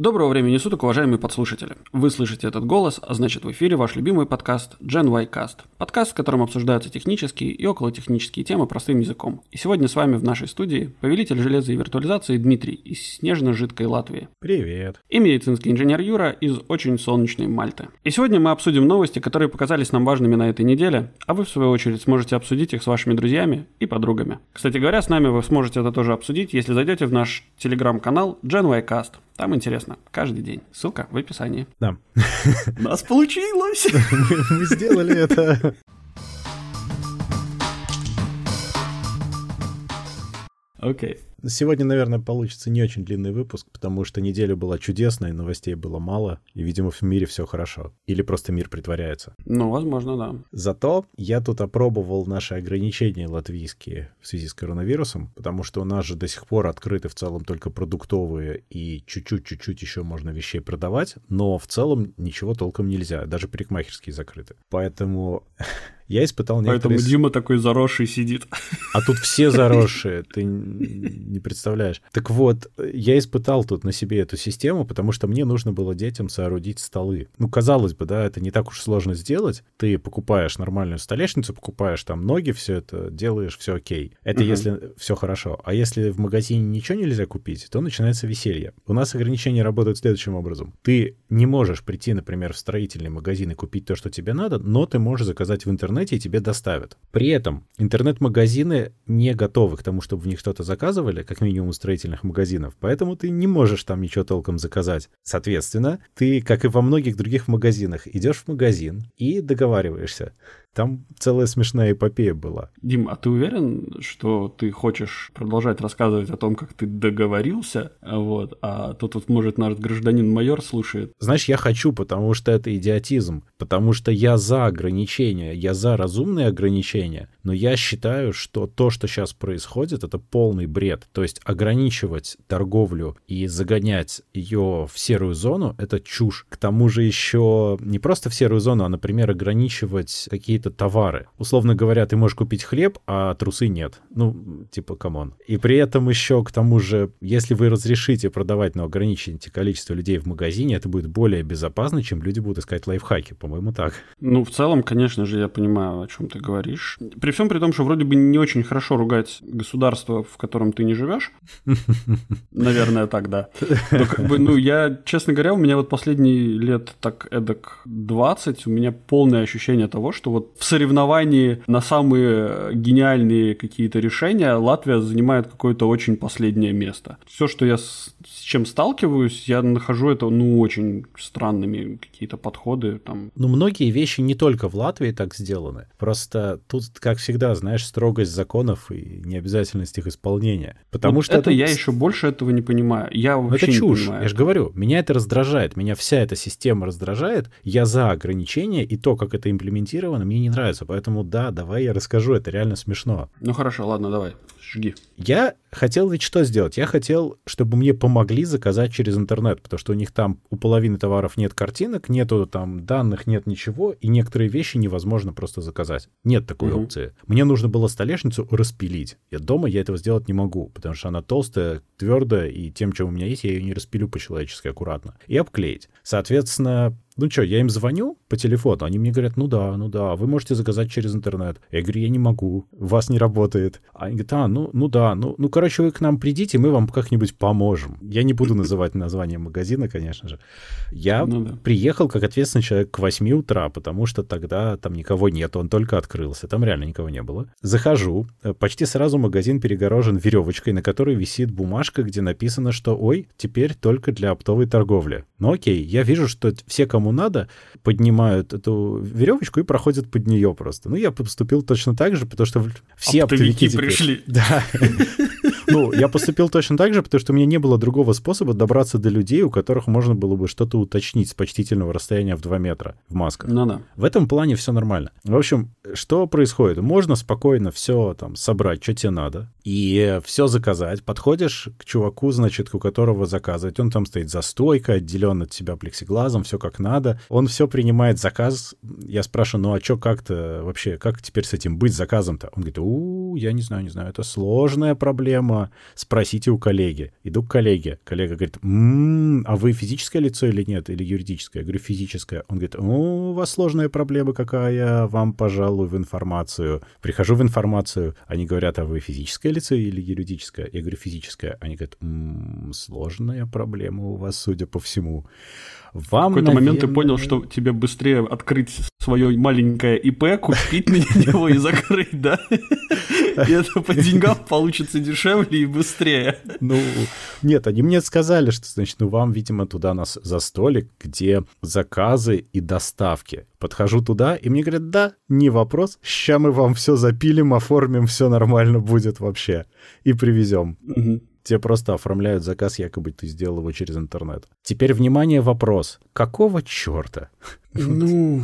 Доброго времени суток, уважаемые подслушатели. Вы слышите этот голос, а значит в эфире ваш любимый подкаст Gen Y Cast. Подкаст, в котором обсуждаются технические и околотехнические темы простым языком. И сегодня с вами в нашей студии повелитель железа и виртуализации Дмитрий из снежно-жидкой Латвии. Привет. И медицинский инженер Юра из очень солнечной Мальты. И сегодня мы обсудим новости, которые показались нам важными на этой неделе, а вы в свою очередь сможете обсудить их с вашими друзьями и подругами. Кстати говоря, с нами вы сможете это тоже обсудить, если зайдете в наш телеграм-канал Gen Y Cast. Там интересно. Каждый день. Ссылка в описании. Да. У нас получилось! Мы сделали это. Окей. Сегодня, наверное, получится не очень длинный выпуск, потому что неделя была чудесной, новостей было мало, и, видимо, в мире все хорошо. Или просто мир притворяется. Ну, возможно, да. Зато я тут опробовал наши ограничения латвийские в связи с коронавирусом, потому что у нас же до сих пор открыты в целом только продуктовые, и чуть-чуть-чуть-чуть еще можно вещей продавать, но в целом ничего толком нельзя, даже парикмахерские закрыты. Поэтому я испытал некоторые... Поэтому Дима такой заросший сидит. А тут все заросшие, ты не представляешь. Так вот, я испытал тут на себе эту систему, потому что мне нужно было детям соорудить столы. Ну, казалось бы, да, это не так уж сложно сделать. Ты покупаешь нормальную столешницу, покупаешь там ноги, все это делаешь, все окей. Это угу. если все хорошо. А если в магазине ничего нельзя купить, то начинается веселье. У нас ограничения работают следующим образом. Ты не можешь прийти, например, в строительный магазин и купить то, что тебе надо, но ты можешь заказать в интернете интернете и тебе доставят. При этом интернет-магазины не готовы к тому, чтобы в них что-то заказывали, как минимум у строительных магазинов, поэтому ты не можешь там ничего толком заказать. Соответственно, ты, как и во многих других магазинах, идешь в магазин и договариваешься. Там целая смешная эпопея была. Дим, а ты уверен, что ты хочешь продолжать рассказывать о том, как ты договорился, вот, а тут вот, может, наш гражданин-майор слушает? Знаешь, я хочу, потому что это идиотизм, потому что я за ограничения, я за разумные ограничения, но я считаю, что то, что сейчас происходит, это полный бред. То есть ограничивать торговлю и загонять ее в серую зону — это чушь. К тому же еще не просто в серую зону, а, например, ограничивать какие какие-то товары. Условно говоря, ты можешь купить хлеб, а трусы нет. Ну, типа, come on. И при этом еще, к тому же, если вы разрешите продавать, но ограничите количество людей в магазине, это будет более безопасно, чем люди будут искать лайфхаки, по-моему, так. Ну, в целом, конечно же, я понимаю, о чем ты говоришь. При всем при том, что вроде бы не очень хорошо ругать государство, в котором ты не живешь. Наверное, так, да. Но, как бы, ну, я, честно говоря, у меня вот последние лет так эдак 20, у меня полное ощущение того, что вот в соревновании на самые гениальные какие-то решения Латвия занимает какое-то очень последнее место. Все, что я с чем сталкиваюсь, я нахожу это, ну, очень странными какие-то подходы там. Ну, многие вещи не только в Латвии так сделаны. Просто тут, как всегда, знаешь, строгость законов и необязательность их исполнения. Потому вот что это я еще больше этого не понимаю. Я вообще это чушь. не понимаю. Я же говорю, меня это раздражает, меня вся эта система раздражает. Я за ограничения и то, как это имплементировано, мне не нравится. Поэтому да, давай я расскажу, это реально смешно. Ну хорошо, ладно, давай, жги. Я хотел ведь что сделать? Я хотел, чтобы мне помогли заказать через интернет, потому что у них там у половины товаров нет картинок, нету там данных, нет ничего, и некоторые вещи невозможно просто заказать. Нет такой угу. опции. Мне нужно было столешницу распилить. Я дома я этого сделать не могу, потому что она толстая, твердая, и тем, чем у меня есть, я ее не распилю по-человечески аккуратно. И обклеить. Соответственно, ну что, я им звоню по телефону, они мне говорят, ну да, ну да, вы можете заказать через интернет. Я говорю, я не могу, у вас не работает. А они говорят, а, ну, ну да, ну, ну, короче, вы к нам придите, мы вам как-нибудь поможем. Я не буду называть название магазина, конечно же. Я ну, да. приехал как ответственный человек к 8 утра, потому что тогда там никого нет, он только открылся, там реально никого не было. Захожу, э, почти сразу магазин перегорожен веревочкой, на которой висит бумажка, где написано, что, ой, теперь только для оптовой торговли. Ну окей, я вижу, что все, кому надо, поднимают эту веревочку и проходят под нее просто. Ну, я поступил точно так же, потому что все оптовики, оптовики пришли. Да. Ну, я поступил точно так же, потому что у меня не было другого способа добраться до людей, у которых можно было бы что-то уточнить с почтительного расстояния в 2 метра в масках. Ну да. В этом плане все нормально. В общем, что происходит? Можно спокойно все там собрать, что тебе надо, и все заказать. Подходишь к чуваку, значит, у которого заказывать. Он там стоит за стойкой, отделен от тебя плексиглазом, все как надо. Он все принимает заказ. Я спрашиваю, ну а что как-то вообще, как теперь с этим быть заказом-то? Он говорит, у, я не знаю, не знаю, это сложная проблема, спросите у коллеги. Иду к коллеге. Коллега говорит, м-м, а вы физическое лицо или нет, или юридическое? Я говорю, физическое. Он говорит, у вас сложная проблема какая, вам, пожалуй, в информацию. Прихожу в информацию, они говорят, а вы физическое лицо или юридическое? Я говорю, физическое. Они говорят, м-м, сложная проблема у вас, судя по всему. Вам, в какой-то наверное... момент ты понял, что тебе быстрее открыть свое маленькое ИП, купить на него и закрыть, да? И это по деньгам получится дешевле и быстрее. Ну, нет, они мне сказали, что, значит, ну, вам, видимо, туда нас за столик, где заказы и доставки. Подхожу туда, и мне говорят, да, не вопрос, ща мы вам все запилим, оформим, все нормально будет вообще. И привезем. Угу. Тебе просто оформляют заказ, якобы ты сделал его через интернет. Теперь, внимание, вопрос. Какого черта? Ну,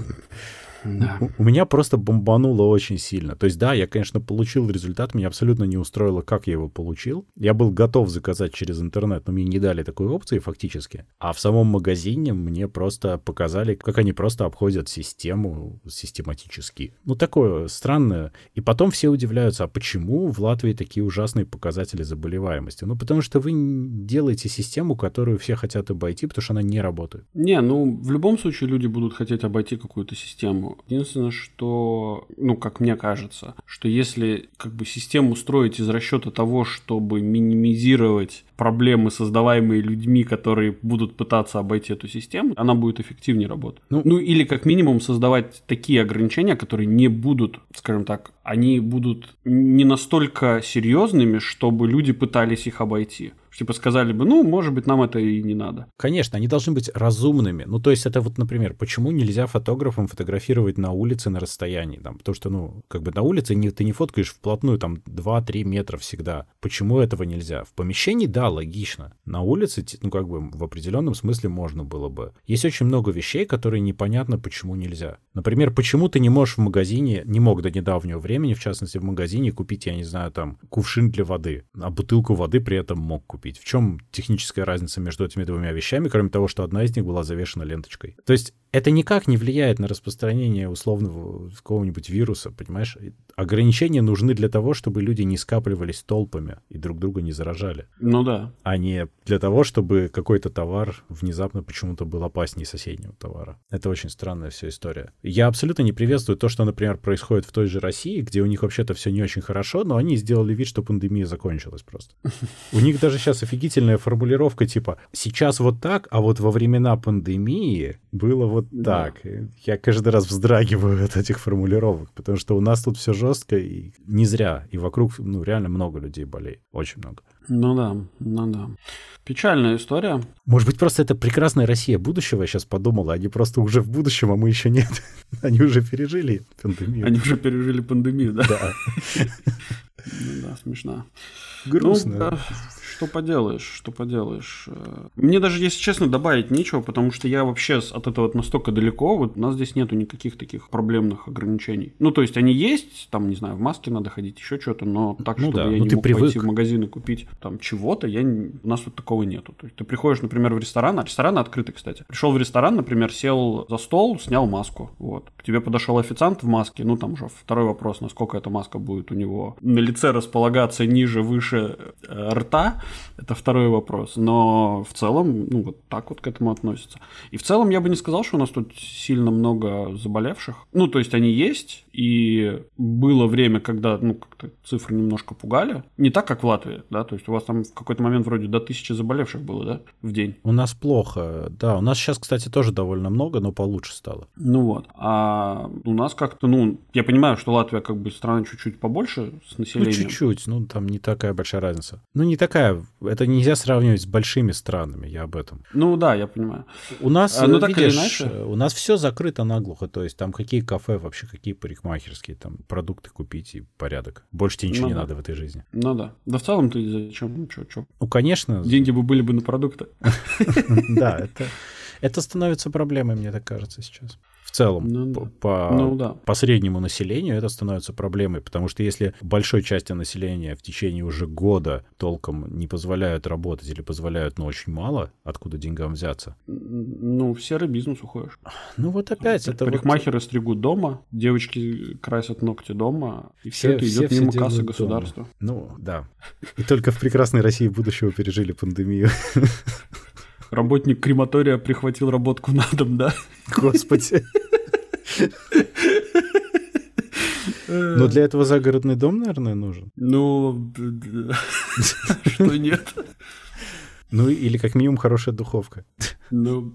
да. У, у меня просто бомбануло очень сильно. То есть, да, я, конечно, получил результат, меня абсолютно не устроило, как я его получил. Я был готов заказать через интернет, но мне не дали такой опции фактически. А в самом магазине мне просто показали, как они просто обходят систему систематически. Ну, такое странное. И потом все удивляются, а почему в Латвии такие ужасные показатели заболеваемости? Ну, потому что вы делаете систему, которую все хотят обойти, потому что она не работает. Не, ну, в любом случае люди будут хотеть обойти какую-то систему. Единственное, что, ну, как мне кажется, что если как бы систему строить из расчета того, чтобы минимизировать проблемы, создаваемые людьми, которые будут пытаться обойти эту систему, она будет эффективнее работать. Ну, ну или как минимум создавать такие ограничения, которые не будут, скажем так, они будут не настолько серьезными, чтобы люди пытались их обойти. Типа сказали бы, ну, может быть, нам это и не надо. Конечно, они должны быть разумными. Ну, то есть это вот, например, почему нельзя фотографам фотографировать на улице на расстоянии? Там, потому что, ну, как бы на улице не, ты не фоткаешь вплотную, там, 2-3 метра всегда. Почему этого нельзя? В помещении, да, логично. На улице, ну, как бы в определенном смысле можно было бы. Есть очень много вещей, которые непонятно, почему нельзя. Например, почему ты не можешь в магазине, не мог до недавнего времени, в частности, в магазине купить, я не знаю, там, кувшин для воды, а бутылку воды при этом мог купить купить. В чем техническая разница между этими двумя вещами, кроме того, что одна из них была завешена ленточкой? То есть это никак не влияет на распространение условного какого-нибудь вируса, понимаешь? Ограничения нужны для того, чтобы люди не скапливались толпами и друг друга не заражали. Ну да. А не для того, чтобы какой-то товар внезапно почему-то был опаснее соседнего товара. Это очень странная вся история. Я абсолютно не приветствую то, что, например, происходит в той же России, где у них вообще-то все не очень хорошо, но они сделали вид, что пандемия закончилась просто. У них даже сейчас офигительная формулировка типа «сейчас вот так, а вот во времена пандемии было вот так. Да. Я каждый раз вздрагиваю от этих формулировок, потому что у нас тут все жестко и не зря. И вокруг, ну, реально много людей болеет. Очень много. Ну да, ну да. Печальная история. Может быть, просто это прекрасная Россия будущего, я сейчас подумала. Они просто уже в будущем, а мы еще нет. Они уже пережили пандемию. Они уже пережили пандемию, да? Да. Ну да, смешно. Грустно. Ну, да, что поделаешь, что поделаешь. Э, мне даже, если честно, добавить нечего, потому что я вообще от этого настолько далеко, вот у нас здесь нету никаких таких проблемных ограничений. Ну, то есть они есть, там, не знаю, в маске надо ходить, еще что-то, но так, ну, чтобы да. я ну, не мог привык. пойти в магазин и купить там чего-то, я, у нас тут такого нету. То есть ты приходишь, например, в ресторан, а рестораны открыты, кстати. Пришел в ресторан, например, сел за стол, снял маску, вот. К тебе подошел официант в маске, ну, там уже второй вопрос, насколько эта маска будет у него на лице располагаться ниже, выше э, рта, это второй вопрос. Но в целом, ну, вот так вот к этому относятся. И в целом я бы не сказал, что у нас тут сильно много заболевших. Ну, то есть они есть, и было время, когда, ну, как-то цифры немножко пугали. Не так, как в Латвии, да, то есть у вас там в какой-то момент вроде до тысячи заболевших было, да, в день. У нас плохо, да. У нас сейчас, кстати, тоже довольно много, но получше стало. Ну вот. А у нас как-то, ну, я понимаю, что Латвия как бы страна чуть-чуть побольше с населением. Ну, чуть-чуть, ну, там не такая большая разница. Ну, не такая, это нельзя сравнивать с большими странами, я об этом. Ну, да, я понимаю. У нас, а, ну, видишь, так или иначе... у нас все закрыто наглухо, то есть там какие кафе, вообще какие парикмахерские, там продукты купить и порядок. Больше тебе ничего ну, не да. надо в этой жизни. Ну да. Да в целом ты зачем? Ну, чё, чё? Ну, конечно. Деньги бы были бы на продукты. Да, это, это становится проблемой, мне так кажется, сейчас. Целом Ну по, по, Ну да. по среднему населению это становится проблемой, потому что если большой части населения в течение уже года толком не позволяют работать или позволяют, но очень мало, откуда деньгам взяться? Ну, в серый бизнес уходишь. Ну вот опять, это вот- Парикмахеры стригут дома, девочки красят ногти дома, и все, Все- это все идет все мимо делают кассы дома. государства. Ну, да. И только в прекрасной России будущего пережили пандемию. Работник крематория прихватил работку на дом, да? Господи. Но для этого загородный дом, наверное, нужен. Ну, что нет? Ну, или как минимум хорошая духовка. Ну,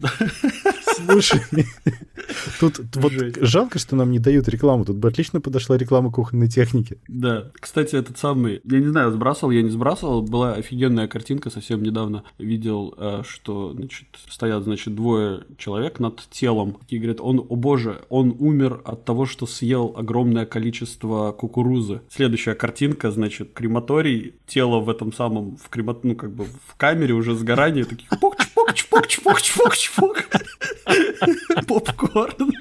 Слушай, тут вот жалко, что нам не дают рекламу. Тут бы отлично подошла реклама кухонной техники. да. Кстати, этот самый, я не знаю, сбрасывал, я не сбрасывал, была офигенная картинка, совсем недавно видел, э, что, значит, стоят, значит, двое человек над телом, и говорят, он, о боже, он умер от того, что съел огромное количество кукурузы. Следующая картинка, значит, крематорий, тело в этом самом, в кремат, ну, как бы в камере уже сгорание, таких пок чпок чпок чпок чпок чпок Попкорн.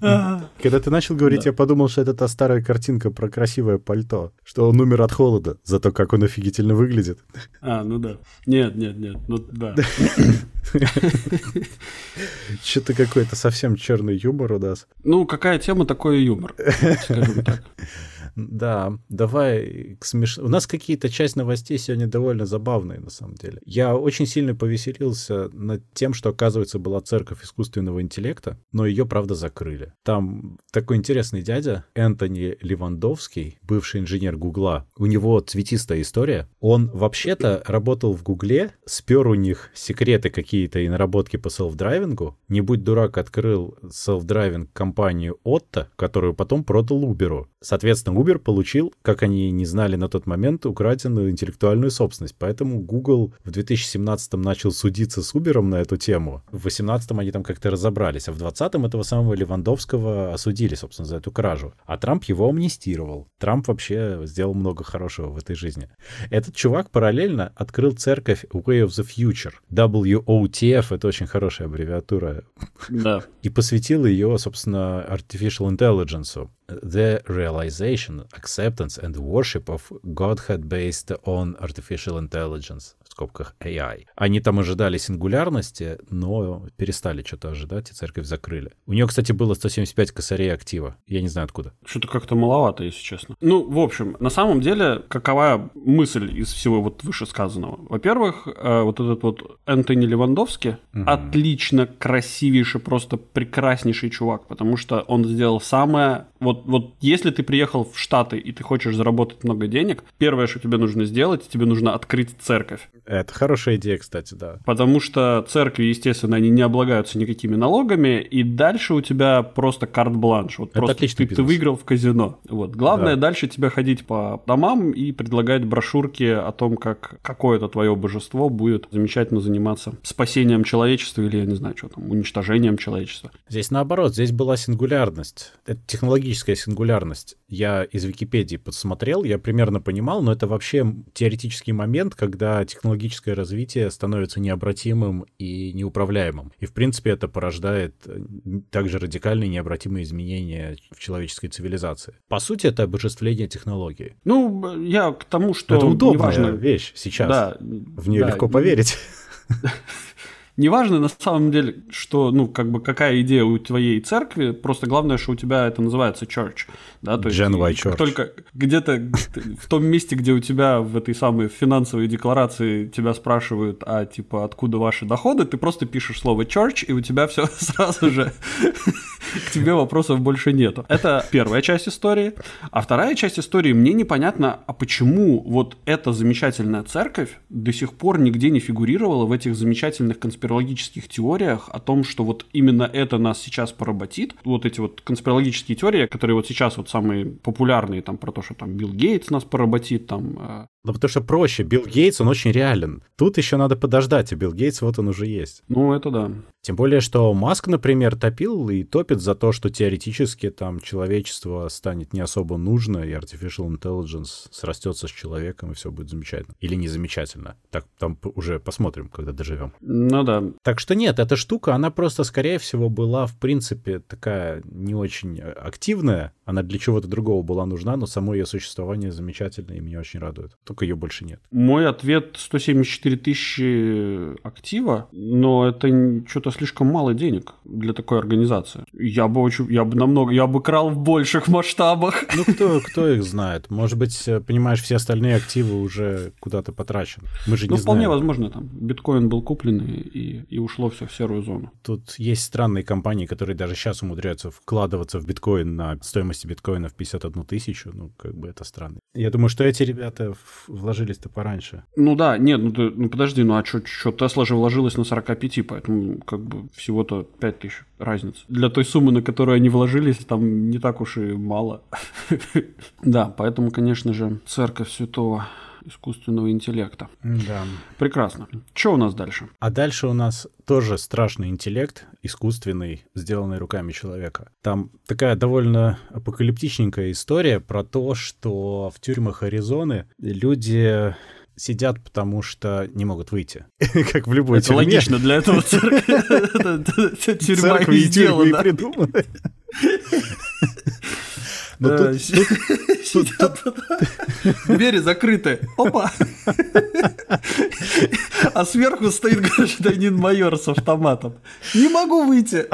А. Когда ты начал говорить, я подумал, что это та старая картинка про красивое пальто, что он умер от холода, зато как он офигительно выглядит. А, ну да. Нет, нет, нет, ну да. Что-то какой-то совсем черный юмор у нас. Ну, какая тема, такой юмор, скажем так. Да, давай к смеш... У нас какие-то часть новостей сегодня довольно забавные, на самом деле. Я очень сильно повеселился над тем, что, оказывается, была церковь искусственного интеллекта, но ее, правда, закрыли. Там такой интересный дядя, Энтони Левандовский, бывший инженер Гугла. У него цветистая история. Он вообще-то работал в Гугле, спер у них секреты какие-то и наработки по self-driving у. Не будь дурак, открыл self-driving компанию Otto, которую потом продал Uber. Соответственно, Uber получил, как они не знали на тот момент, украденную интеллектуальную собственность. Поэтому Google в 2017 начал судиться с Uber на эту тему. В 2018 они там как-то разобрались, а в 2020 этого самого Левандовского осудили, собственно, за эту кражу. А Трамп его амнистировал. Трамп вообще сделал много хорошего в этой жизни. Этот чувак параллельно открыл церковь Way of the Future. WOTF — это очень хорошая аббревиатура Да. и посвятил ее, собственно, artificial intelligence. The realization, acceptance and worship of Godhead based on artificial intelligence, в скобках AI. Они там ожидали сингулярности, но перестали что-то ожидать, и церковь закрыли. У нее, кстати, было 175 косарей актива. Я не знаю откуда. Что-то как-то маловато, если честно. Ну, в общем, на самом деле, какова мысль из всего вот вышесказанного? Во-первых, э, вот этот вот Энтони Левандовский отлично, красивейший, просто прекраснейший чувак, потому что он сделал самое... Вот, вот если ты приехал в Штаты и ты хочешь заработать много денег, первое, что тебе нужно сделать, тебе нужно открыть церковь. Это хорошая идея, кстати, да. Потому что церкви, естественно, они не облагаются никакими налогами, и дальше у тебя просто карт-бланш. Вот Это просто ты, ты бизнес. выиграл в казино. Вот. Главное Да. дальше тебе ходить по домам и предлагать брошюрки о том, как какое-то твое божество будет замечательно заниматься спасением человечества или, я не знаю, что там, уничтожением человечества. Здесь наоборот, здесь была сингулярность. Это технологическая сингулярность. Я из Википедии подсмотрел, я примерно понимал, но это вообще теоретический момент, когда технологическое развитие становится необратимым и неуправляемым. И, в принципе, это порождает э, также радикальные необратимые изменения в человеческой цивилизации. По сути, это обожествление технологии. Ну, я к тому, что это удобная неважно, вещь сейчас. Да, В нее да, легко поверить. Неважно на самом деле, что, ну, как бы какая идея у твоей церкви, просто главное, что у тебя это называется church, да, то есть Gen Y church. только где-то в том месте, где у тебя в этой самой финансовой декларации тебя спрашивают, а типа откуда ваши доходы, ты просто пишешь слово church, и у тебя все сразу же к тебе вопросов больше нету. Это первая часть истории. А вторая часть истории, мне непонятно, а почему вот эта замечательная церковь до сих пор нигде не фигурировала в этих замечательных конспирологических теориях о том, что вот именно это нас сейчас поработит. Вот эти вот конспирологические теории, которые вот сейчас вот самые популярные, там про то, что там Билл Гейтс нас поработит, там э, Ну, потому что проще. Билл Гейтс, он очень реален. Тут еще надо подождать, а Билл Гейтс вот он уже есть. Ну, это да. Тем более, что Маск, например, топил и топит за то, что теоретически там человечество станет не особо нужно, и artificial intelligence срастется с человеком, и все будет замечательно. Или не замечательно. Так там уже посмотрим, когда доживем. Ну да. Так что нет, эта штука, она просто, скорее всего, была, в принципе, такая не очень активная. Она для чего-то другого была нужна, но само ее существование замечательно и меня очень радует. Только ее больше нет. Мой ответ 174 тысячи актива, но это что-то слишком мало денег для такой организации. Я бы очень, я бы намного, я бы крал в больших масштабах. Ну, кто, кто их знает? Может быть, э, понимаешь, все остальные активы уже куда-то потрачены. Мы же не ну, знаем. вполне возможно, там биткоин был куплен и, и ушло все в серую зону. Тут есть странные компании, которые даже сейчас умудряются вкладываться в биткоин на стоимости биткоина в 51 тысячу. Ну, как бы это странно. Я думаю, что эти ребята вложились-то пораньше. Ну да, нет, ну, ты, ну подожди, ну а что, Тесла же вложилась на 45, поэтому как бы всего-то 5 тысяч разница. Для той суммы, на которую они вложились, там не так уж и мало. Да, поэтому, конечно же, церковь святого искусственного интеллекта. Да. Прекрасно. Что у нас дальше? А дальше у нас тоже страшный интеллект, искусственный, сделанный руками человека. Там такая довольно апокалиптичненькая история про то, что в тюрьмах Аризоны люди сидят, потому что не могут выйти. как в любой Это тюрьме. логично, для этого тюрьма и сделана. придуманы. Но тут, Двери закрыты. Опа! А сверху стоит гражданин майор с автоматом. Не могу выйти.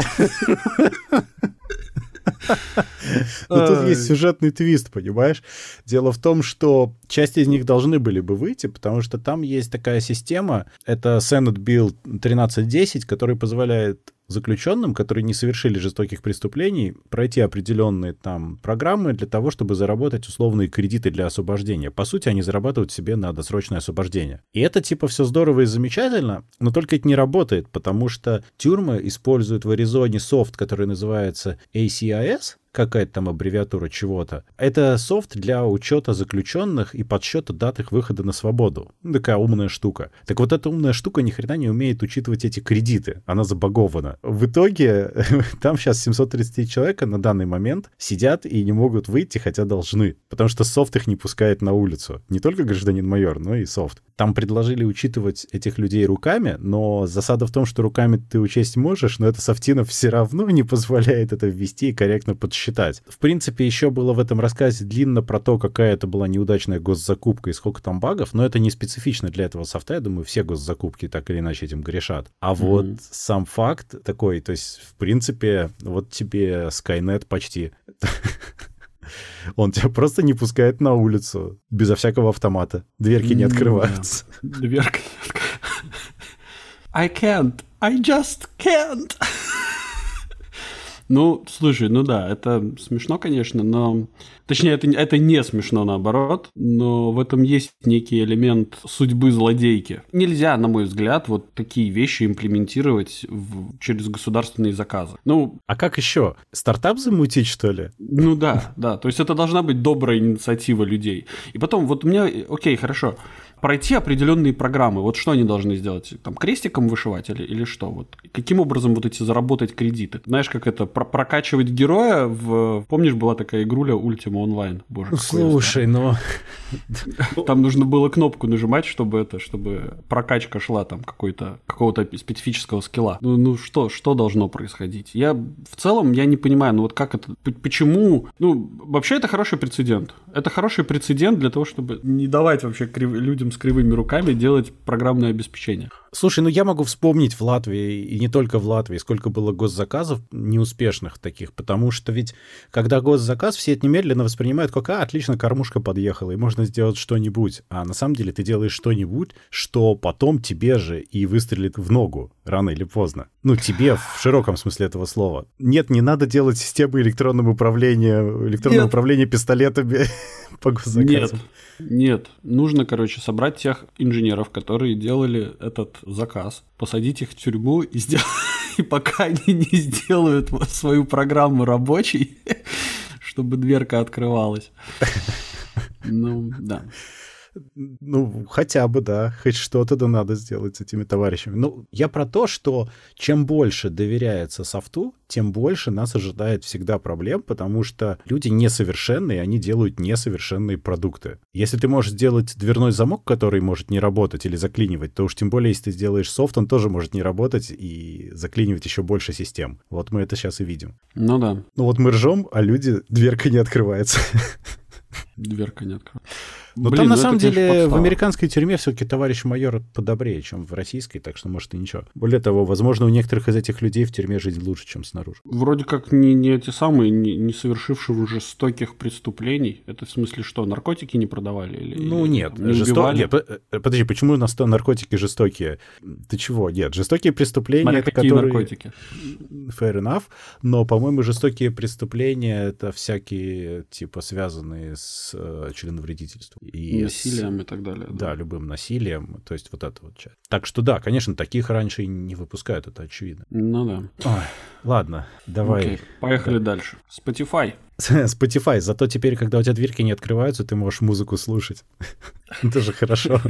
Но тут есть сюжетный твист, понимаешь? Дело в том, что часть из них должны были бы выйти, потому что там есть такая система, это Senate Bill 1310, который позволяет заключенным, которые не совершили жестоких преступлений, пройти определенные там программы для того, чтобы заработать условные кредиты для освобождения. По сути, они зарабатывают себе на досрочное освобождение. И это типа все здорово и замечательно, но только это не работает, потому что тюрьмы используют в Аризоне софт, который называется ACIS, какая-то там аббревиатура чего-то. Это софт для учета заключенных и подсчета дат их выхода на свободу. Ну, такая умная штука. Так вот эта умная штука ни хрена не умеет учитывать эти кредиты. Она забагована. В итоге там сейчас 730 человека на данный момент сидят и не могут выйти, хотя должны. Потому что софт их не пускает на улицу. Не только гражданин майор, но и софт. Там предложили учитывать этих людей руками, но засада в том, что руками ты учесть можешь, но это софтинов все равно не позволяет это ввести и корректно подсчитать считать. В принципе, еще было в этом рассказе длинно про то, какая это была неудачная госзакупка и сколько там багов, но это не специфично для этого софта. Я думаю, все госзакупки так или иначе этим грешат. А mm-hmm. вот сам факт такой, то есть, в принципе, вот тебе Skynet почти он тебя просто не пускает на улицу безо всякого автомата. Дверки не открываются. Дверка не открывается. I can't. I just can't. Ну, слушай, ну да, это смешно, конечно, но... Точнее, это, это не смешно, наоборот, но в этом есть некий элемент судьбы злодейки. Нельзя, на мой взгляд, вот такие вещи имплементировать в... через государственные заказы. Ну... А как еще? Стартап замутить, что ли? Ну да, да. То есть это должна быть добрая инициатива людей. И потом, вот у меня... Окей, хорошо пройти определенные программы. Вот что они должны сделать? Там крестиком вышивать или, или что? Вот каким образом вот эти заработать кредиты? Знаешь, как это про прокачивать героя в... Помнишь, была такая игруля Ultima Online? Боже, Слушай, но... Там нужно было кнопку нажимать, чтобы это, чтобы прокачка шла там какой-то, какого-то специфического скилла. Ну, ну что, что должно происходить? Я в целом, я не понимаю, ну вот как это, почему? Ну, вообще это хороший прецедент. Это хороший прецедент для того, чтобы не давать вообще людям людям с кривыми руками делать программное обеспечение. Слушай, ну я могу вспомнить в Латвии, и не только в Латвии, сколько было госзаказов неуспешных таких, потому что ведь, когда госзаказ, все это немедленно воспринимают как, а, отлично, кормушка подъехала, и можно сделать что-нибудь. А на самом деле ты делаешь что-нибудь, что потом тебе же и выстрелит в ногу, рано или поздно. Ну, тебе в широком смысле этого слова. Нет, не надо делать системы электронного управления, электронного Нет. управления пистолетами по госзаказам. Нет. Нет, нужно, короче, собрать тех инженеров, которые делали этот заказ, посадить их в тюрьму и, сделать, и пока они не сделают свою программу рабочей, чтобы дверка открывалась. Ну, да. Ну, хотя бы, да. Хоть что-то да надо сделать с этими товарищами. Ну, я про то, что чем больше доверяется софту, тем больше нас ожидает всегда проблем, потому что люди несовершенные, они делают несовершенные продукты. Если ты можешь сделать дверной замок, который может не работать или заклинивать, то уж тем более, если ты сделаешь софт, он тоже может не работать и заклинивать еще больше систем. Вот мы это сейчас и видим. Ну да. Ну вот мы ржем, а люди, дверка не открывается. Дверка не открывается. Но Блин, там, на ну самом деле, в американской тюрьме все-таки товарищ майор подобрее, чем в российской, так что, может, и ничего. Более того, возможно, у некоторых из этих людей в тюрьме жизнь лучше, чем снаружи. Вроде как не, не эти самые, не, не совершившие жестоких преступлений. Это в смысле что, наркотики не продавали? Или, ну, нет. Не жесто... нет э, подожди, почему у нас то наркотики жестокие? Ты чего? Нет, жестокие преступления, Смотри, это какие которые... наркотики? Fair enough. Но, по-моему, жестокие преступления — это всякие, типа, связанные с э, членовредительством. И насилием с, и так далее. Да. да, любым насилием. То есть вот это вот часть. Так что да, конечно, таких раньше не выпускают, это очевидно. Ну да. Ой, ладно, давай. Окей, поехали да. дальше. Spotify. Spotify. Зато теперь, когда у тебя дверки не открываются, ты можешь музыку слушать. Тоже хорошо.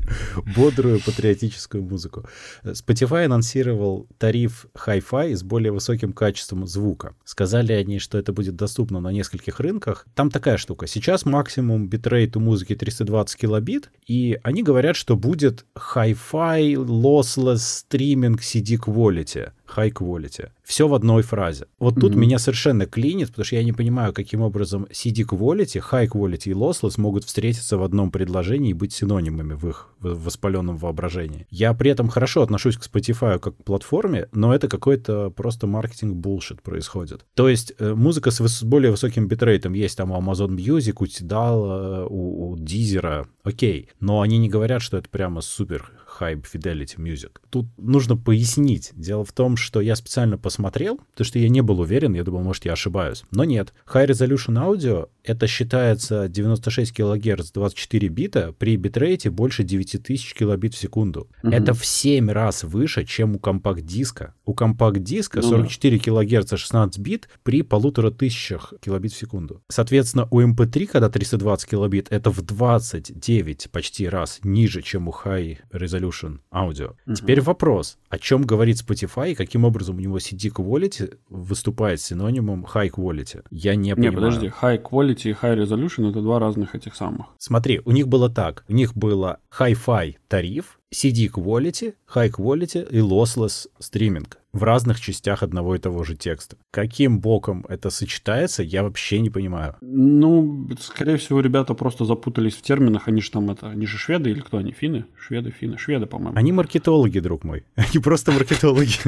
Бодрую патриотическую музыку. Spotify анонсировал тариф Hi-Fi с более высоким качеством звука. Сказали они, что это будет доступно на нескольких рынках. Там такая штука. Сейчас максимум битрейт у музыки 320 килобит, и они говорят, что будет Hi-Fi Lossless Streaming CD Quality high quality. Все в одной фразе. Вот тут mm-hmm. меня совершенно клинит, потому что я не понимаю, каким образом CD quality, high quality и lossless могут встретиться в одном предложении и быть синонимами в их воспаленном воображении. Я при этом хорошо отношусь к Spotify как к платформе, но это какой-то просто маркетинг bullshit происходит. То есть э, музыка с, более высоким битрейтом есть там у Amazon Music, у Tidal, э, у, у Deezer, окей, но они не говорят, что это прямо супер High Fidelity Music. Тут нужно пояснить. Дело в том, что я специально посмотрел, потому что я не был уверен, я думал, может, я ошибаюсь. Но нет. High Resolution Audio — это считается 96 кГц 24 бита при битрейте больше 9000 килобит в секунду. Угу. Это в 7 раз выше, чем у компакт-диска. У компакт-диска ну, 44 кГц 16 бит при полутора тысячах килобит в секунду. Соответственно, у MP3, эм когда 320 килобит, это в 29 почти раз ниже, чем у High Resolution Resolution аудио. Угу. Теперь вопрос, о чем говорит Spotify и каким образом у него CD Quality выступает синонимом High Quality? Я не понимаю. Не, подожди, High Quality и High Resolution — это два разных этих самых. Смотри, у них было так. У них было Hi-Fi тариф, CD Quality, High Quality и Lossless стриминг в разных частях одного и того же текста. Каким боком это сочетается, я вообще не понимаю. Ну, скорее всего, ребята просто запутались в терминах. Они же там это, они же шведы или кто они? Финны? Шведы, финны, шведы, по-моему. Они маркетологи, друг мой. Они просто маркетологи.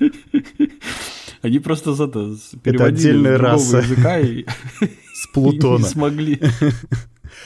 Они просто это переводили это раса. языка и, с Плутона. И не смогли.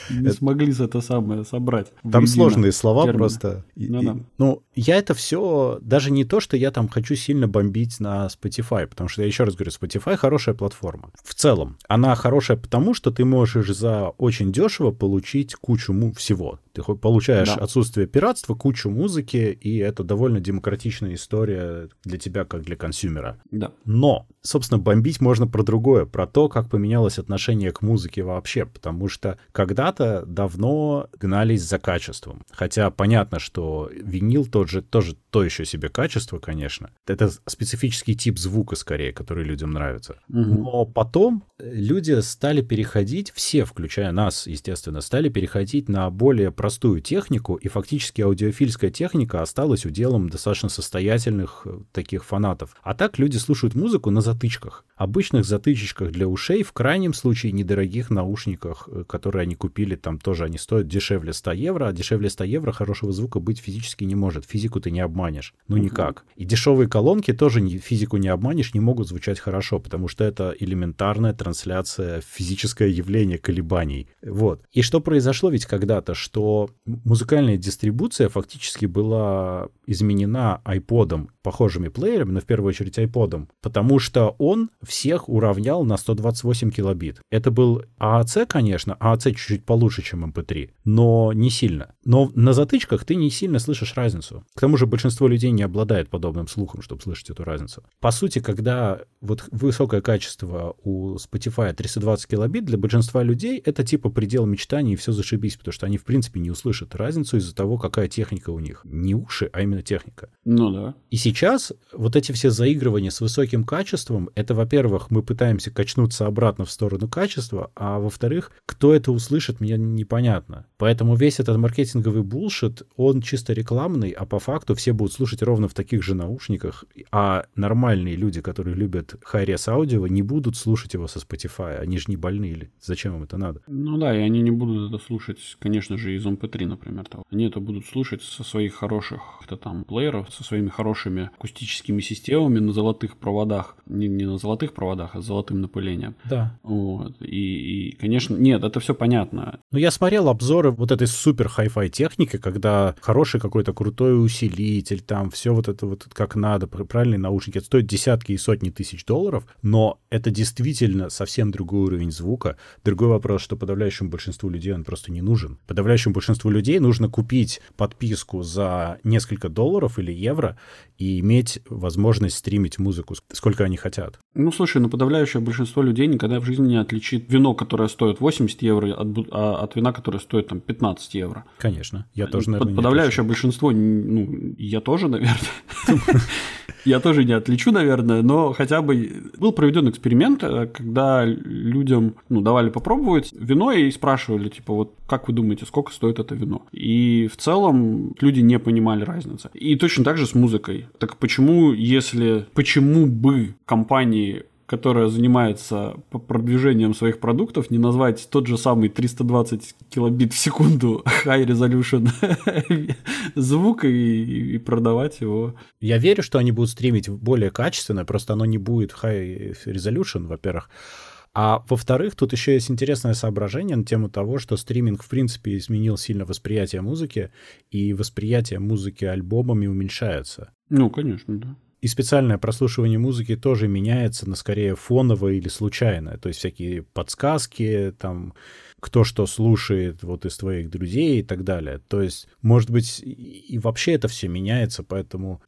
Не смогли за это самое собрать. Там сложные слова просто. Ну, ну, я это все, даже не то, что я там хочу сильно бомбить на Spotify, потому что я еще раз говорю, Spotify хорошая платформа. В целом, она хорошая потому, что ты можешь за очень дешево получить кучу всего. Ты получаешь да. отсутствие пиратства, кучу музыки, и это довольно демократичная история для тебя, как для консюмера. Да. Но, собственно, бомбить можно про другое, про то, как поменялось отношение к музыке вообще, потому что когда-то давно гнались за качеством. Хотя понятно, что винил тот же, тоже то еще себе качество, конечно. Это специфический тип звука, скорее, который людям нравится. Угу. Но потом люди стали переходить, все, включая нас, естественно, стали переходить на более простую технику, и фактически аудиофильская техника осталась уделом достаточно состоятельных э, таких фанатов. А так люди слушают музыку на затычках. Обычных затычечках для ушей, в крайнем случае недорогих наушниках, э, которые они купили, там тоже они стоят дешевле 100 евро, а дешевле 100 евро хорошего звука быть физически не может. Физику ты не обманешь. Ну никак. И дешевые колонки тоже не, физику не обманешь, не могут звучать хорошо, потому что это элементарная трансляция, физическое явление колебаний. Вот. И что произошло ведь когда-то, что музыкальная дистрибуция фактически была изменена iPod, похожими плеерами, но в первую очередь iPod, потому что он всех уравнял на 128 килобит. Это был AAC, конечно, AAC чуть-чуть получше, чем MP3, но не сильно. Но на затычках ты не сильно слышишь разницу. К тому же большинство людей не обладает подобным слухом, чтобы слышать эту разницу. По сути, когда вот высокое качество у Spotify 320 килобит, для большинства людей это типа предел мечтаний и все зашибись, потому что они в принципе не услышат разницу из-за того, какая техника у них. Не уши, а именно техника. Ну да. И сейчас вот эти все заигрывания с высоким качеством, это, во-первых, мы пытаемся качнуться обратно в сторону качества, а во-вторых, кто это услышит, мне непонятно. Поэтому весь этот маркетинговый булшит, он чисто рекламный, а по факту все будут слушать ровно в таких же наушниках, а нормальные люди, которые любят high-res аудио, не будут слушать его со Spotify, они же не больные или зачем им это надо? Ну да, и они не будут это слушать, конечно же, из MP3, например. Того. Они это будут слушать со своих хороших это там плееров, со своими хорошими акустическими системами на золотых проводах. Не, не на золотых проводах, а с золотым напылением. Да. Вот. И, и, конечно, нет, это все понятно. Ну, я смотрел обзоры вот этой супер хай-фай техники, когда хороший какой-то крутой усилитель, там все вот это вот как надо, правильные наушники. Это стоит десятки и сотни тысяч долларов, но это действительно совсем другой уровень звука. Другой вопрос, что подавляющему большинству людей он просто не нужен. Подавляющему большинству людей нужно купить подписку за несколько долларов или евро и иметь возможность стримить музыку, сколько они хотят. Ну, слушай, ну подавляющее большинство людей никогда в жизни не отличит вино, которое стоит 80 евро, от, а, от вина, которое стоит там 15 евро. Конечно. Я тоже, наверное, Подавляющее большинство, ну, я тоже, наверное. Я тоже не отличу, наверное, но хотя бы был проведен эксперимент, э, когда людям ну, давали попробовать вино и спрашивали, типа, вот как вы думаете, сколько стоит это вино? И в целом люди не понимали разницы. И точно так же с музыкой. Так почему, если, почему бы компании которая занимается продвижением своих продуктов, не назвать тот же самый 320 килобит в секунду high resolution звук и, и продавать его. Я верю, что они будут стримить более качественно, просто оно не будет high resolution, во-первых. А во-вторых, тут еще есть интересное соображение на тему того, что стриминг, в принципе, изменил сильно восприятие музыки, и восприятие музыки альбомами уменьшается. Ну, конечно, да. И специальное прослушивание музыки тоже меняется на скорее фоновое или случайное. То есть всякие подсказки, там кто что слушает вот из твоих друзей и так далее. То есть, может быть, и вообще это все меняется, поэтому...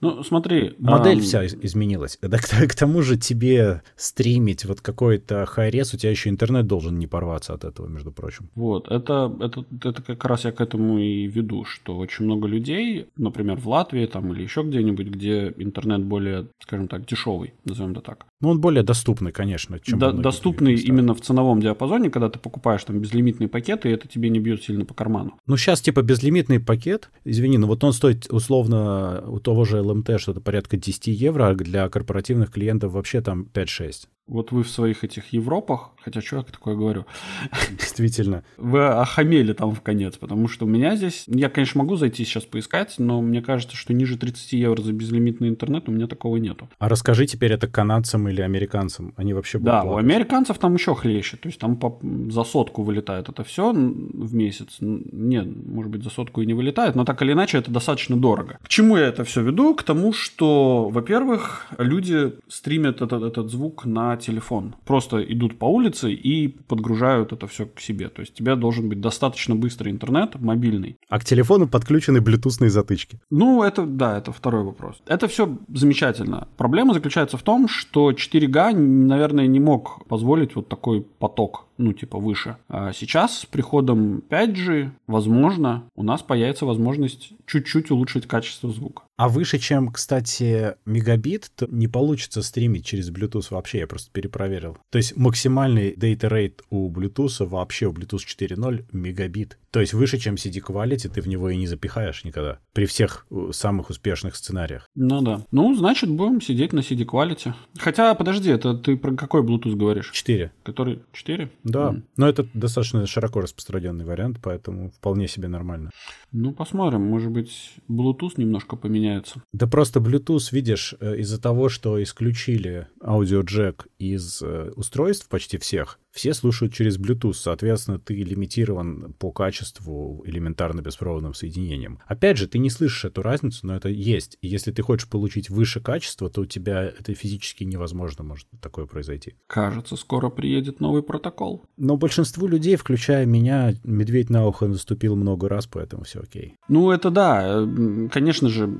Ну, смотри... Модель а... вся изменилась. Да, к, к тому же тебе стримить вот какой-то хайрес, у тебя еще интернет должен не порваться от этого, между прочим. Вот, это, это, это как раз я к этому и веду, что очень много людей, например, в Латвии там или еще где-нибудь, где интернет более, скажем так, дешевый, назовем это так. Ну, он более доступный, конечно, чем... Да, доступный именно в ценовом диапазоне, когда ты покупаешь там безлимитный пакет, и это тебе не бьет сильно по карману. Ну, сейчас типа безлимитный пакет, извини, но вот он стоит условно у того же LMT что-то порядка 10 евро, а для корпоративных клиентов вообще там 5-6. Вот вы в своих этих Европах, хотя что я такое говорю? Действительно. Вы охамели там в конец, потому что у меня здесь... Я, конечно, могу зайти сейчас поискать, но мне кажется, что ниже 30 евро за безлимитный интернет у меня такого нету. А расскажи теперь это канадцам или американцам. Они вообще будут Да, платить? у американцев там еще хлеще. То есть там по... за сотку вылетает это все в месяц. Нет, может быть, за сотку и не вылетает, но так или иначе это достаточно дорого. К чему я это все веду? К тому, что, во-первых, люди стримят этот, этот звук на телефон. Просто идут по улице и подгружают это все к себе. То есть у тебя должен быть достаточно быстрый интернет, мобильный. А к телефону подключены блютусные затычки. Ну, это, да, это второй вопрос. Это все замечательно. Проблема заключается в том, что 4G, наверное, не мог позволить вот такой поток ну, типа выше. А сейчас с приходом 5G, возможно, у нас появится возможность чуть-чуть улучшить качество звука. А выше, чем, кстати, мегабит, то не получится стримить через Bluetooth вообще, я просто перепроверил. То есть максимальный data rate у Bluetooth вообще у Bluetooth 4.0 мегабит. То есть выше, чем CD Quality, ты в него и не запихаешь никогда. При всех э, самых успешных сценариях. Ну да. Ну, значит, будем сидеть на CD Quality. Хотя, подожди, это ты про какой Bluetooth говоришь? 4. Который 4? Да. Mm. Но это достаточно широко распространенный вариант, поэтому вполне себе нормально. Ну, посмотрим. Может быть, Bluetooth немножко поменяется. Да просто Bluetooth, видишь, э, из-за того, что исключили аудиоджек из э, устройств почти всех, все слушают через Bluetooth, соответственно, ты лимитирован по качеству элементарно беспроводным соединением. Опять же, ты не слышишь эту разницу, но это есть. И если ты хочешь получить выше качество, то у тебя это физически невозможно может такое произойти. Кажется, скоро приедет новый протокол. Но большинству людей, включая меня, медведь на ухо наступил много раз, поэтому все окей. Ну, это да, конечно же.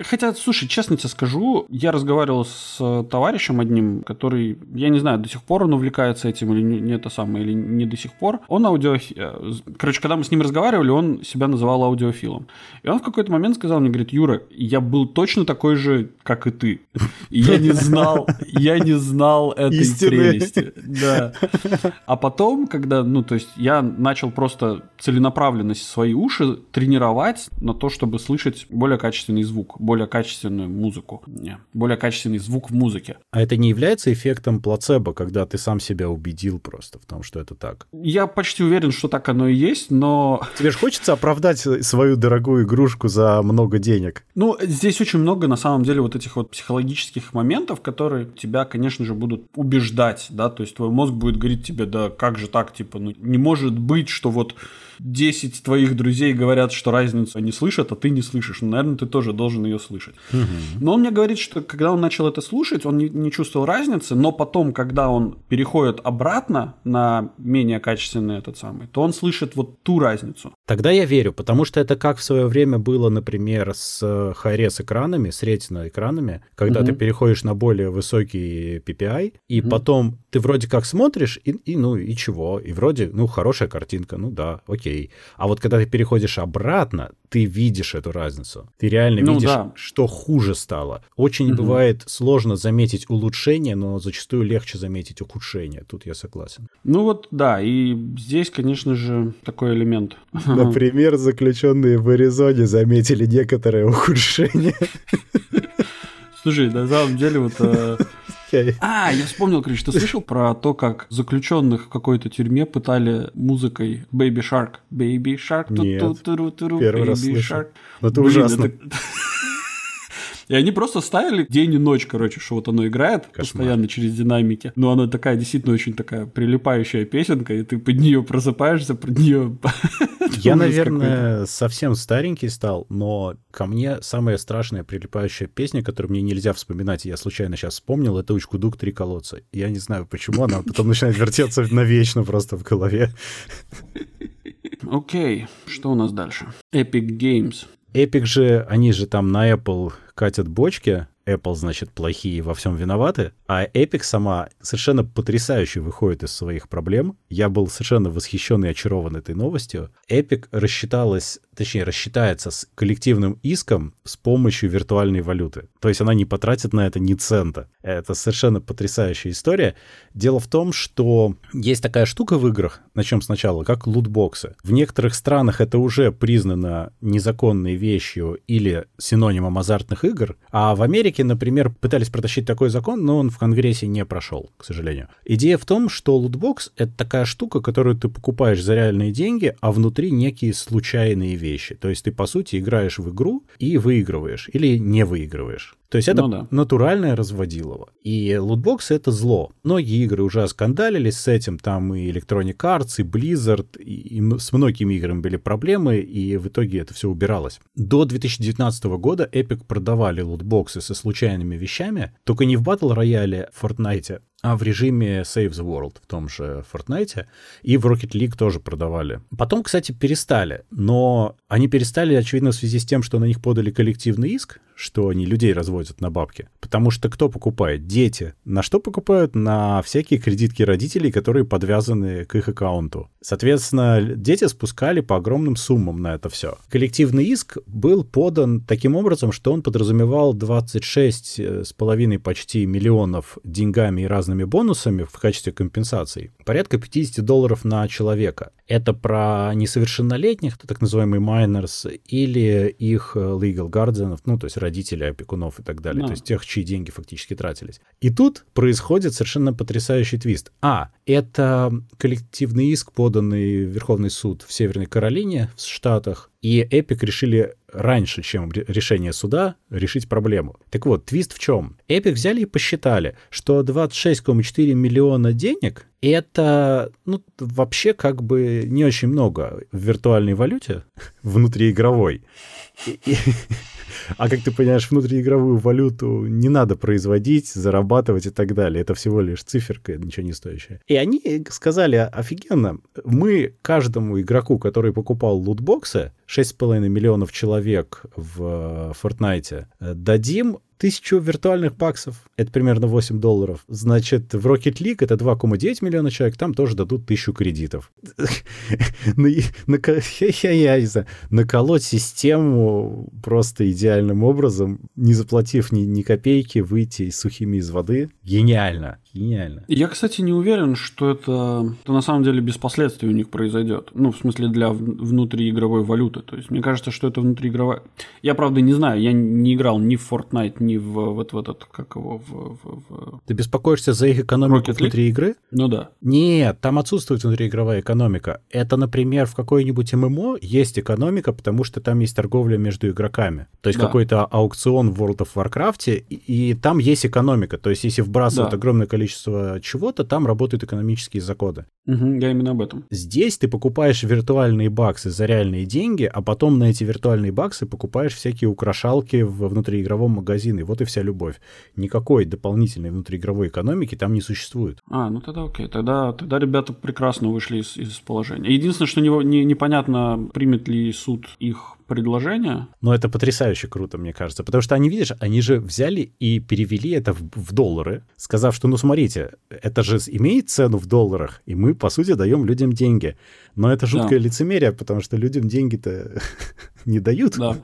Хотя, слушай, честно тебе скажу, я разговаривал с товарищем одним, который, я не знаю, до сих пор он увлекается этим или не, не это самое, или не до сих пор. Он аудио... Э, короче, когда мы с ним разговаривали, он себя называл аудиофилом. И он в какой-то момент сказал мне, говорит, Юра, я был точно такой же, как и ты. И я не знал, я не знал этой Истины. прелести. Да. А потом, когда, ну, то есть я начал просто целенаправленно свои уши тренировать на то, чтобы слышать более качественный звук, более качественную музыку, не, более качественный звук в музыке. А это не является эффектом плацебо, когда ты сам себя убедил просто в том, что это так? Я почти уверен, что так оно и есть, но... Тебе же хочется оправдать свою дорогую игрушку за много денег. Ну, здесь очень много, на самом деле, вот этих вот психологических моментов, которые тебя, конечно же, будут убеждать, да, то есть твой мозг будет говорить тебе, да как же так, типа, ну не может быть, что вот 10 твоих друзей говорят, что разницу они слышат, а ты не слышишь. Ну, наверное, ты тоже должен ее слышать. Угу. Но он мне говорит, что когда он начал это слушать, он не, не чувствовал разницы, но потом, когда он переходит обратно на менее качественный этот самый, то он слышит вот ту разницу. Тогда я верю, потому что это как в свое время было, например, с Hi-Res экранами, с ретина экранами, когда угу. ты переходишь на более высокий PPI, и угу. потом ты вроде как смотришь, и, и ну и чего, и вроде, ну, хорошая картинка, ну да, окей. А вот когда ты переходишь обратно, ты видишь эту разницу. Ты реально ну, видишь, да. что хуже стало. Очень угу. бывает сложно заметить улучшение, но зачастую легче заметить ухудшение. Тут я согласен. Ну вот, да, и здесь, конечно же, такой элемент. Например, заключенные в Аризоне заметили некоторое ухудшение. Слушай, на самом деле вот э, а, я вспомнил, короче, ты слышал про то, как заключенных в какой-то тюрьме пытали музыкой Baby Shark? Baby Shark, Нет, первый раз слышал. Это ужасно. И они просто ставили день и ночь, короче, что вот оно играет Кошмар. постоянно через динамики. Но она такая действительно очень такая прилипающая песенка, и ты под нее просыпаешься, под нее. Я, наверное, совсем старенький стал, но ко мне самая страшная прилипающая песня, которую мне нельзя вспоминать, я случайно сейчас вспомнил, это Учкудук «Три колодца». Я не знаю, почему она потом начинает вертеться навечно просто в голове. Окей, okay. что у нас дальше? Epic Games. Epic же, они же там на Apple катят бочки, Apple, значит, плохие во всем виноваты, а Epic сама совершенно потрясающе выходит из своих проблем. Я был совершенно восхищен и очарован этой новостью. Epic рассчиталась, точнее, рассчитается с коллективным иском с помощью виртуальной валюты. То есть она не потратит на это ни цента. Это совершенно потрясающая история. Дело в том, что есть такая штука в играх, начнем сначала, как лутбоксы. В некоторых странах это уже признано незаконной вещью или синонимом азартных игр, а в Америке, например, пытались протащить такой закон, но он в Конгрессе не прошел, к сожалению. Идея в том, что лутбокс — это такая штука, которую ты покупаешь за реальные деньги, а внутри некие случайные вещи. То есть ты, по сути, играешь в игру и выигрываешь или не выигрываешь. То есть это ну, да. натуральное разводилово. И лутбоксы — это зло. Многие игры уже оскандалились с этим, там и Electronic Arts, и Blizzard, и, и с многими играми были проблемы, и в итоге это все убиралось. До 2019 года Epic продавали лутбоксы со случайными вещами, только не в Battle Royale Fortnite, а в режиме Save the World в том же Fortnite и в Rocket League тоже продавали. Потом, кстати, перестали, но они перестали, очевидно, в связи с тем, что на них подали коллективный иск, что они людей разводят на бабки. Потому что кто покупает? Дети. На что покупают? На всякие кредитки родителей, которые подвязаны к их аккаунту. Соответственно, дети спускали по огромным суммам на это все. Коллективный иск был подан таким образом, что он подразумевал 26,5 почти миллионов деньгами и разными бонусами в качестве компенсаций. Порядка 50 долларов на человека. Это про несовершеннолетних, так называемые minors, или их legal guardians, ну, то есть родителей, опекунов и так далее. Да. То есть тех, чьи деньги фактически тратились. И тут происходит совершенно потрясающий твист. А, это коллективный иск, поданный в Верховный суд в Северной Каролине, в Штатах, и Epic решили раньше, чем решение суда, решить проблему. Так вот, твист в чем? Epic взяли и посчитали, что 26,4 миллиона денег — это, ну, вообще как бы не очень много в виртуальной валюте внутриигровой. И, а как ты понимаешь, внутриигровую валюту не надо производить, зарабатывать и так далее. Это всего лишь циферка, ничего не стоящая. И они сказали, офигенно, мы каждому игроку, который покупал лутбоксы, 6,5 миллионов человек в Fortnite, дадим тысячу виртуальных баксов, это примерно 8 долларов. Значит, в Rocket League это 2,9 миллиона человек, там тоже дадут тысячу кредитов. Наколоть систему просто идеальным образом, не заплатив ни, ни копейки, выйти сухими из воды. Гениально. Гениально. Я, кстати, не уверен, что это, это на самом деле без последствий у них произойдет. Ну, в смысле, для внутриигровой валюты. То есть, мне кажется, что это внутриигровая... Я, правда, не знаю, я не играл ни в Fortnite, ни в вот в этот, как его, в... в, в... Ты беспокоишься за их экономику внутри игры? Ну да. Нет, там отсутствует внутриигровая экономика. Это, например, в какой-нибудь ММО есть экономика, потому что там есть торговля между игроками. То есть, да. какой-то аукцион в World of Warcraft, и, и там есть экономика. То есть, если вбрасывают да. огромное количество количество чего-то, там работают экономические законы. Угу, я именно об этом. Здесь ты покупаешь виртуальные баксы за реальные деньги, а потом на эти виртуальные баксы покупаешь всякие украшалки в внутриигровом магазине. Вот и вся любовь. Никакой дополнительной внутриигровой экономики там не существует. А, ну тогда окей. Тогда, тогда ребята прекрасно вышли из, из положения. Единственное, что не, не, непонятно, примет ли суд их предложение. Но это потрясающе круто, мне кажется. Потому что они, видишь, они же взяли и перевели это в, в доллары, сказав, что, ну, смотрите, это же имеет цену в долларах, и мы, по сути, даем людям деньги. Но это жуткое да. лицемерие, потому что людям деньги-то не дают. Да.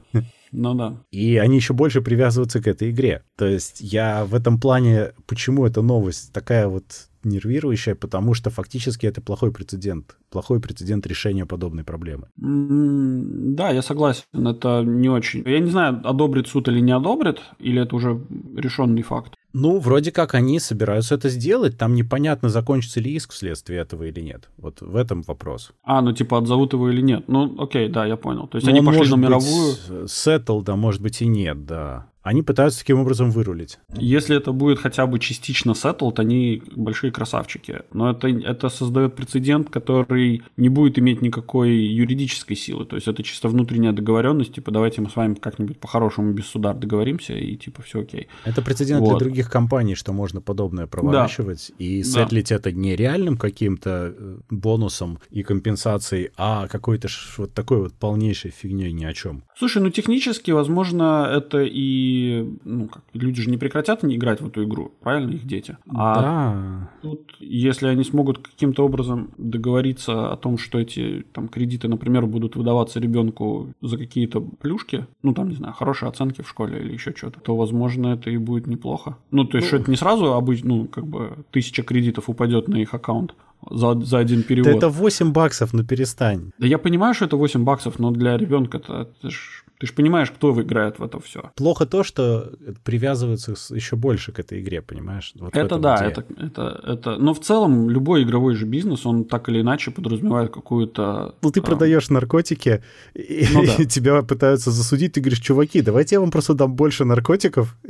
Ну да. И они еще больше привязываются к этой игре. То есть я в этом плане, почему эта новость такая вот нервирующая, потому что фактически это плохой прецедент. Плохой прецедент решения подобной проблемы. Да, я согласен. Это не очень... Я не знаю, одобрит суд или не одобрит, или это уже решенный факт. Ну, вроде как они собираются это сделать. Там непонятно, закончится ли иск вследствие этого или нет. Вот в этом вопрос. А, ну типа отзовут его или нет. Ну, окей, да, я понял. То есть ну, они пошли на мировую... Сеттл, да, может быть и нет, да. Они пытаются таким образом вырулить. Если это будет хотя бы частично settled, они большие красавчики. Но это, это создает прецедент, который не будет иметь никакой юридической силы. То есть это чисто внутренняя договоренность, типа давайте мы с вами как-нибудь по-хорошему без суда договоримся, и типа все окей. Это прецедент вот. для других компаний, что можно подобное проворачивать. Да. И сетлить да. это не реальным каким-то э, бонусом и компенсацией, а какой-то вот такой вот полнейшей фигней ни о чем. Слушай, ну технически, возможно, это и ну, как, люди же не прекратят не играть в эту игру, правильно, их дети? А да. тут, если они смогут каким-то образом договориться о том, что эти там кредиты, например, будут выдаваться ребенку за какие-то плюшки, ну там, не знаю, хорошие оценки в школе или еще что-то, то, возможно, это и будет неплохо. Ну, то есть, ну, что это не сразу обычно, ну, как бы тысяча кредитов упадет на их аккаунт, за, за один перевод. Да это 8 баксов, ну перестань. Да я понимаю, что это 8 баксов, но для ребенка это, это ж ты же понимаешь, кто выиграет в это все. Плохо то, что привязываются еще больше к этой игре, понимаешь? Вот это да, это, это, это. Но в целом любой игровой же бизнес, он так или иначе подразумевает какую-то. Ну ты там... продаешь наркотики, и, ну, да. тебя пытаются засудить, ты говоришь, чуваки, давайте я вам просто дам больше наркотиков.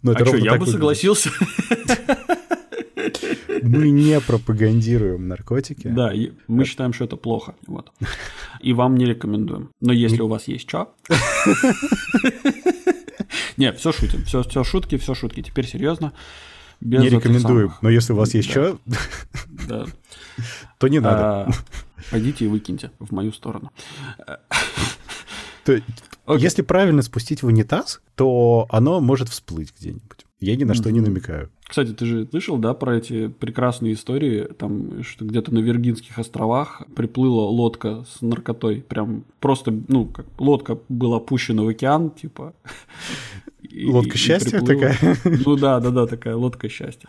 Ну, а что, я бы согласился. Мы не пропагандируем наркотики. Да, мы считаем, что это плохо. Вот. И вам не рекомендуем. Но если у вас есть что... Нет, все шутим. Все, все шутки, все шутки. Теперь серьезно. Без не рекомендуем. Но если у вас есть что, то не надо. А, пойдите и выкиньте в мою сторону. Если правильно спустить в унитаз, то оно может всплыть где-нибудь. Я ни на что не намекаю. Кстати, ты же слышал, да, про эти прекрасные истории, там, что где-то на Виргинских островах приплыла лодка с наркотой, прям просто, ну, как лодка была опущена в океан, типа. Лодка и, счастья и такая? Ну да, да, да, такая лодка счастья.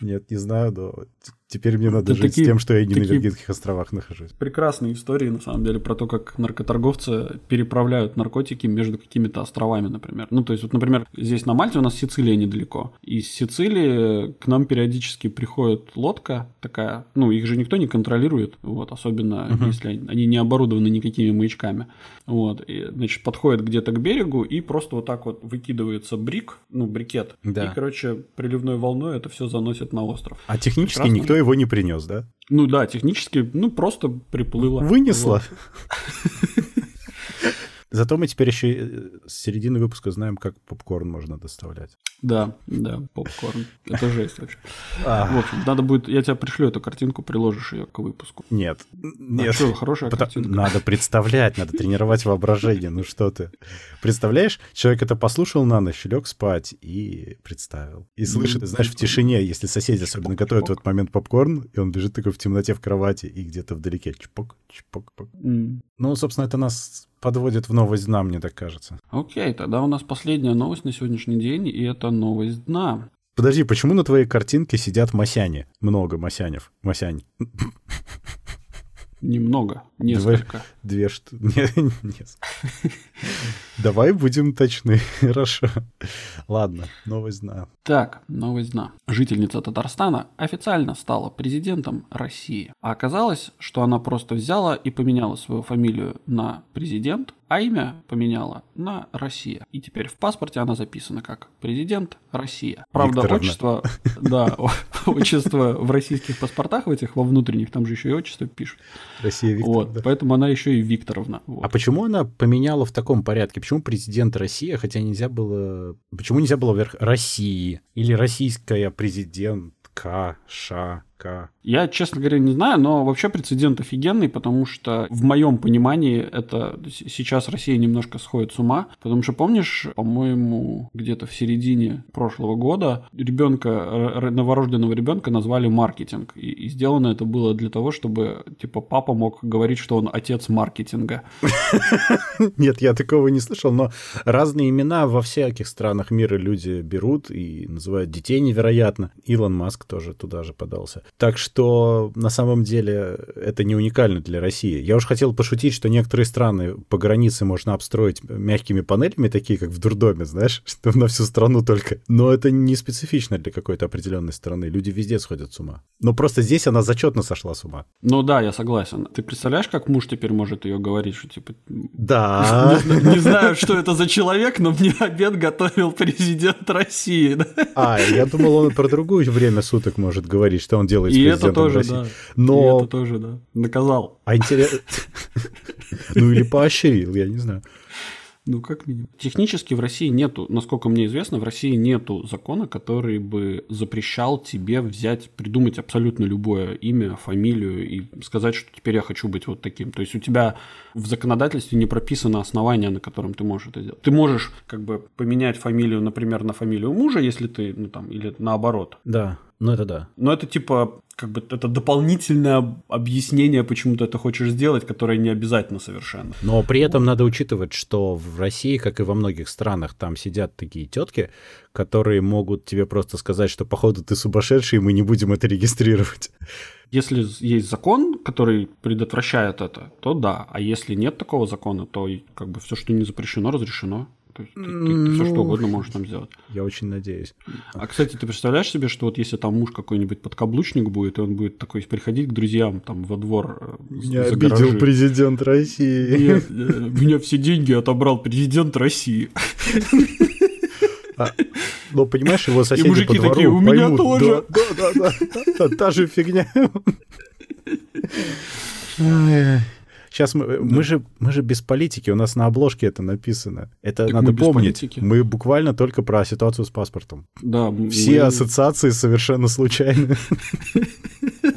Нет, не знаю, но Теперь мне надо Это жить такие- с тем, что я не на Виргинских островах нахожусь. Прекрасные истории, на самом деле, про то, как наркоторговцы переправляют наркотики между какими-то островами, например. Ну, то есть, вот, например, здесь на Мальте у нас Сицилия недалеко. Из Сицилии к нам периодически приходит лодка такая, ну, их же никто не контролирует, вот, особенно если они, они не оборудованы никакими маячками. Вот, и, значит, подходит где-то к берегу и просто вот так вот выкидывается брик, ну, брикет. Да. И, короче, приливной волной это все заносит на остров. А технически Прекрасно. никто его не принес, да? Ну да, технически, ну, просто приплыло. Вынесло. Вот. Зато мы теперь еще э, с середины выпуска знаем, как попкорн можно доставлять. Да, да, попкорн. Это жесть вообще. В общем, надо будет, я тебе пришлю эту картинку, приложишь ее к выпуску. Нет. А Нет. что, хорошая картинка. Надо представлять, надо тренировать воображение. Ну что ты? Представляешь, человек это послушал на ночь, лег спать и представил. И слышит, знаешь, в тишине, если соседи особенно готовят в этот момент попкорн, и он лежит такой в темноте в кровати, и где-то вдалеке чпок, чпок, пок. М. Ну, собственно, это нас подводит в новость дна, мне так кажется. Окей, тогда у нас последняя новость на сегодняшний день, и это новость дна. Подожди, почему на твоей картинке сидят масяне? Много масянев. Масянь. Немного, несколько. Две что... Нет, нет. Давай будем точны. Хорошо. Ладно, новость дна. Так, новость дна. Жительница Татарстана официально стала президентом России. А оказалось, что она просто взяла и поменяла свою фамилию на президент, а имя поменяла на Россия. И теперь в паспорте она записана как президент Россия. Правда, Викторовна. отчество, да, отчество в российских паспортах, в этих, во внутренних, там же еще и отчество пишут. Россия Виктор. Вот, поэтому она еще и Викторовна. Вот. А почему она поменяла в таком порядке? Почему президент России, хотя нельзя было... Почему нельзя было вверх России? Или российская президентка, ша, К. Я, честно говоря, не знаю, но вообще прецедент офигенный, потому что в моем понимании это сейчас Россия немножко сходит с ума, потому что помнишь, по-моему, где-то в середине прошлого года ребенка, новорожденного ребенка назвали маркетинг, и, и сделано это было для того, чтобы типа папа мог говорить, что он отец маркетинга. Нет, я такого не слышал, но разные имена во всяких странах мира люди берут и называют детей невероятно. Илон Маск тоже туда же подался. Так что на самом деле это не уникально для России. Я уж хотел пошутить, что некоторые страны по границе можно обстроить мягкими панелями, такие как в дурдоме, знаешь, что на всю страну только. Но это не специфично для какой-то определенной страны. Люди везде сходят с ума. Но просто здесь она зачетно сошла с ума. Ну да, я согласен. Ты представляешь, как муж теперь может ее говорить, что типа Да. Не знаю, что это за человек, но мне обед готовил президент России. А, я думал, он про другое время суток может говорить, что он делает И это тоже, России. да. И Но... это тоже, да. Наказал. А интересно... Ну или поощрил, я не знаю. Ну, как минимум. Технически в России нету, насколько мне известно, в России нету закона, который бы запрещал тебе взять, придумать абсолютно любое имя, фамилию и сказать, что теперь я хочу быть вот таким. То есть у тебя в законодательстве не прописано основание, на котором ты можешь это сделать. Ты можешь как бы поменять фамилию, например, на фамилию мужа, если ты, ну там, или наоборот. Да, ну это да. Но это типа, как бы, это дополнительное объяснение, почему ты это хочешь сделать, которое не обязательно совершенно. Но при этом надо учитывать, что в России, как и во многих странах, там сидят такие тетки, которые могут тебе просто сказать, что походу ты сумасшедший, и мы не будем это регистрировать. Если есть закон, который предотвращает это, то да. А если нет такого закона, то как бы все, что не запрещено, разрешено. То есть ты, все, что Ну. угодно можешь там сделать. Я очень надеюсь. А, кстати, ты представляешь себе, что вот если там муж какой-нибудь подкаблучник будет, и он будет такой приходить к друзьям там во двор э, за обидел гаражи. президент России. Нет, э, меня все деньги отобрал президент России. А, Но понимаешь, его соседи мужики по двору такие, «У меня поймут, тоже». Да, да, да, да, та же фигня. Сейчас мы, мы же мы же без политики, у нас на обложке это написано. Это Так надо мы помнить. политики. Мы буквально только про ситуацию с паспортом. Да, Все мы- ассоциации совершенно случайны.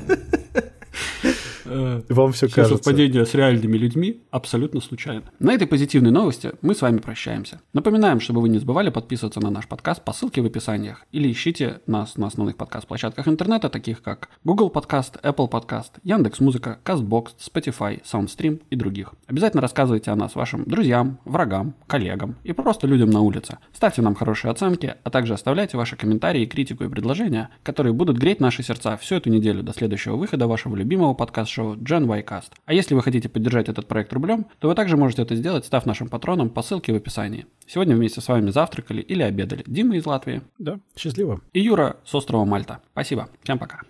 Э, вам все, все кажется. совпадения с реальными людьми абсолютно случайно. На этой позитивной новости мы с вами прощаемся. Напоминаем, чтобы вы не забывали подписываться на наш подкаст по ссылке в описаниях или ищите нас на основных подкаст-площадках интернета, таких как Google Podcast, Apple Podcast, Яндекс.Музыка, CastBox, Spotify, SoundStream и других. Обязательно рассказывайте о нас вашим друзьям, врагам, коллегам и просто людям на улице. Ставьте нам хорошие оценки, а также оставляйте ваши комментарии, критику и предложения, которые будут греть наши сердца всю эту неделю до следующего выхода вашего любимого подкаст-шоу Gen Y Cast. А если вы хотите поддержать этот проект рублем, то вы также можете это сделать, став нашим патроном по ссылке в описании. Сегодня вместе с вами завтракали или обедали Дима из Латвии Да, счастливо. и Юра с острова Мальта. Спасибо. Всем пока.